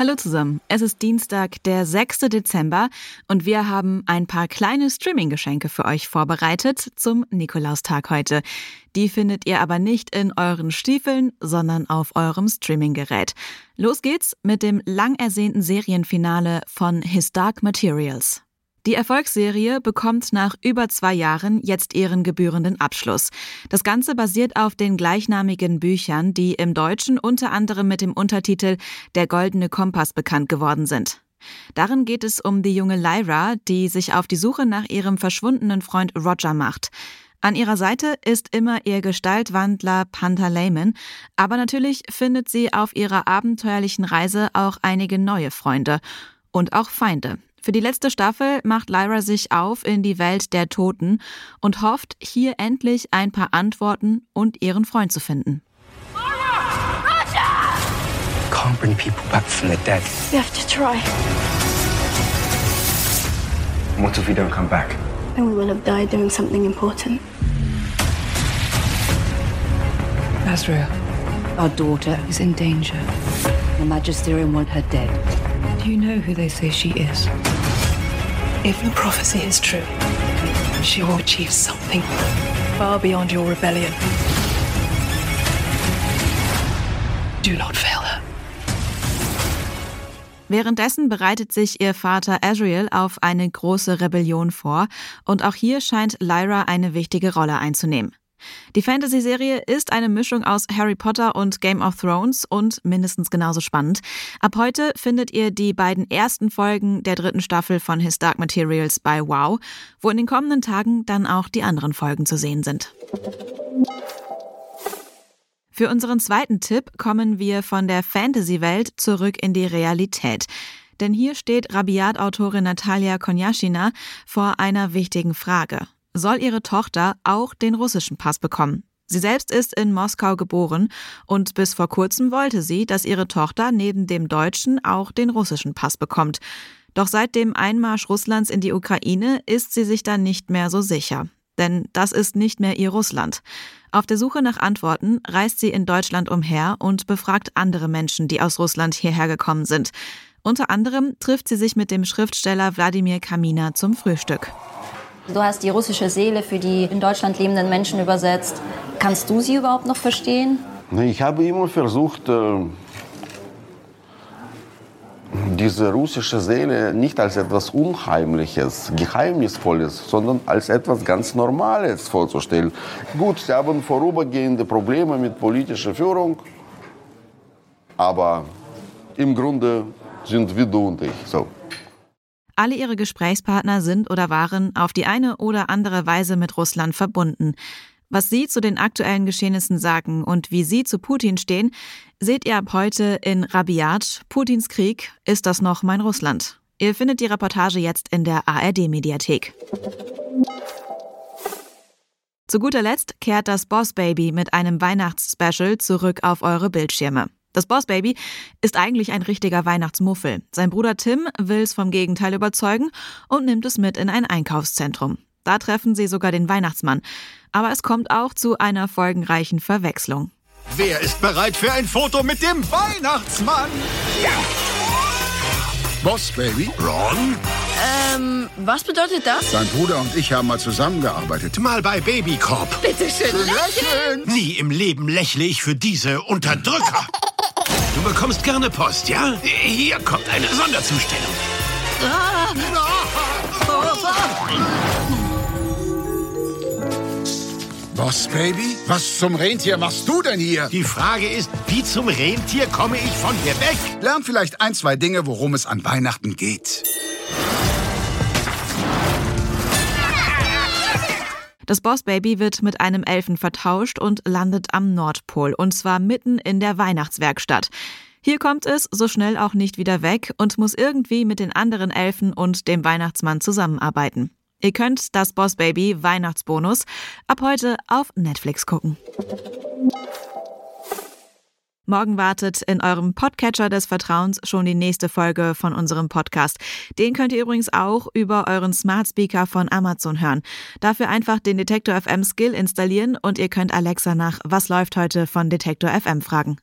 Hallo zusammen, es ist Dienstag, der 6. Dezember und wir haben ein paar kleine Streaming-Geschenke für euch vorbereitet zum Nikolaustag heute. Die findet ihr aber nicht in euren Stiefeln, sondern auf eurem Streaming-Gerät. Los geht's mit dem lang ersehnten Serienfinale von His Dark Materials. Die Erfolgsserie bekommt nach über zwei Jahren jetzt ihren gebührenden Abschluss. Das Ganze basiert auf den gleichnamigen Büchern, die im Deutschen unter anderem mit dem Untertitel Der goldene Kompass bekannt geworden sind. Darin geht es um die junge Lyra, die sich auf die Suche nach ihrem verschwundenen Freund Roger macht. An ihrer Seite ist immer ihr Gestaltwandler Panther Layman, aber natürlich findet sie auf ihrer abenteuerlichen Reise auch einige neue Freunde und auch Feinde. Für die letzte Staffel macht Lyra sich auf in die Welt der Toten und hofft, hier endlich ein paar Antworten und ihren Freund zu finden. Can't bring people back from the dead. We have to try. What if we don't come back? Then we will have died doing something important. Azrael, our daughter is in danger. The Magisterium want her dead. Do you know who they say she is? If the prophecy is true, she will achieve something far beyond your rebellion. Do not fail her. Währenddessen bereitet sich ihr Vater Azriel auf eine große Rebellion vor und auch hier scheint Lyra eine wichtige Rolle einzunehmen. Die Fantasy-Serie ist eine Mischung aus Harry Potter und Game of Thrones und mindestens genauso spannend. Ab heute findet ihr die beiden ersten Folgen der dritten Staffel von His Dark Materials bei Wow, wo in den kommenden Tagen dann auch die anderen Folgen zu sehen sind. Für unseren zweiten Tipp kommen wir von der Fantasy-Welt zurück in die Realität. Denn hier steht Rabiat-Autorin Natalia Konyaschina vor einer wichtigen Frage soll ihre Tochter auch den russischen Pass bekommen. Sie selbst ist in Moskau geboren und bis vor kurzem wollte sie, dass ihre Tochter neben dem deutschen auch den russischen Pass bekommt. Doch seit dem Einmarsch Russlands in die Ukraine ist sie sich da nicht mehr so sicher. Denn das ist nicht mehr ihr Russland. Auf der Suche nach Antworten reist sie in Deutschland umher und befragt andere Menschen, die aus Russland hierher gekommen sind. Unter anderem trifft sie sich mit dem Schriftsteller Wladimir Kamina zum Frühstück. Du hast die russische Seele für die in Deutschland lebenden Menschen übersetzt. Kannst du sie überhaupt noch verstehen? Ich habe immer versucht, äh, diese russische Seele nicht als etwas Unheimliches, Geheimnisvolles, sondern als etwas ganz Normales vorzustellen. Gut, sie haben vorübergehende Probleme mit politischer Führung, aber im Grunde sind wir du und ich. So. Alle ihre Gesprächspartner sind oder waren auf die eine oder andere Weise mit Russland verbunden. Was sie zu den aktuellen Geschehnissen sagen und wie sie zu Putin stehen, seht ihr ab heute in Rabiat, Putins Krieg, ist das noch mein Russland? Ihr findet die Reportage jetzt in der ARD-Mediathek. Zu guter Letzt kehrt das Boss Baby mit einem Weihnachtsspecial zurück auf eure Bildschirme. Das Bossbaby ist eigentlich ein richtiger Weihnachtsmuffel. Sein Bruder Tim will es vom Gegenteil überzeugen und nimmt es mit in ein Einkaufszentrum. Da treffen sie sogar den Weihnachtsmann. Aber es kommt auch zu einer folgenreichen Verwechslung. Wer ist bereit für ein Foto mit dem Weihnachtsmann? Ja. Boss Baby? Ron? Ähm, was bedeutet das? Dein Bruder und ich haben mal zusammengearbeitet. Mal bei Babycorp. Bitte schön lächeln. Nie im Leben lächle ich für diese Unterdrücker. Du bekommst gerne Post, ja? Hier kommt eine Sonderzustellung. Ah. Boss Baby? Was zum Rentier machst du denn hier? Die Frage ist, wie zum Rentier komme ich von hier weg? Lern vielleicht ein, zwei Dinge, worum es an Weihnachten geht. Das Bossbaby wird mit einem Elfen vertauscht und landet am Nordpol, und zwar mitten in der Weihnachtswerkstatt. Hier kommt es so schnell auch nicht wieder weg und muss irgendwie mit den anderen Elfen und dem Weihnachtsmann zusammenarbeiten. Ihr könnt das Bossbaby Weihnachtsbonus ab heute auf Netflix gucken. Morgen wartet in eurem Podcatcher des Vertrauens schon die nächste Folge von unserem Podcast. Den könnt ihr übrigens auch über euren Smart Speaker von Amazon hören. Dafür einfach den Detektor FM Skill installieren und ihr könnt Alexa nach Was läuft heute von Detektor FM fragen.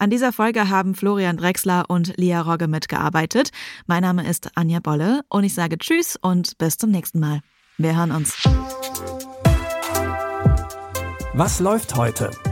An dieser Folge haben Florian Drexler und Lia Rogge mitgearbeitet. Mein Name ist Anja Bolle und ich sage Tschüss und bis zum nächsten Mal. Wir hören uns. Was läuft heute?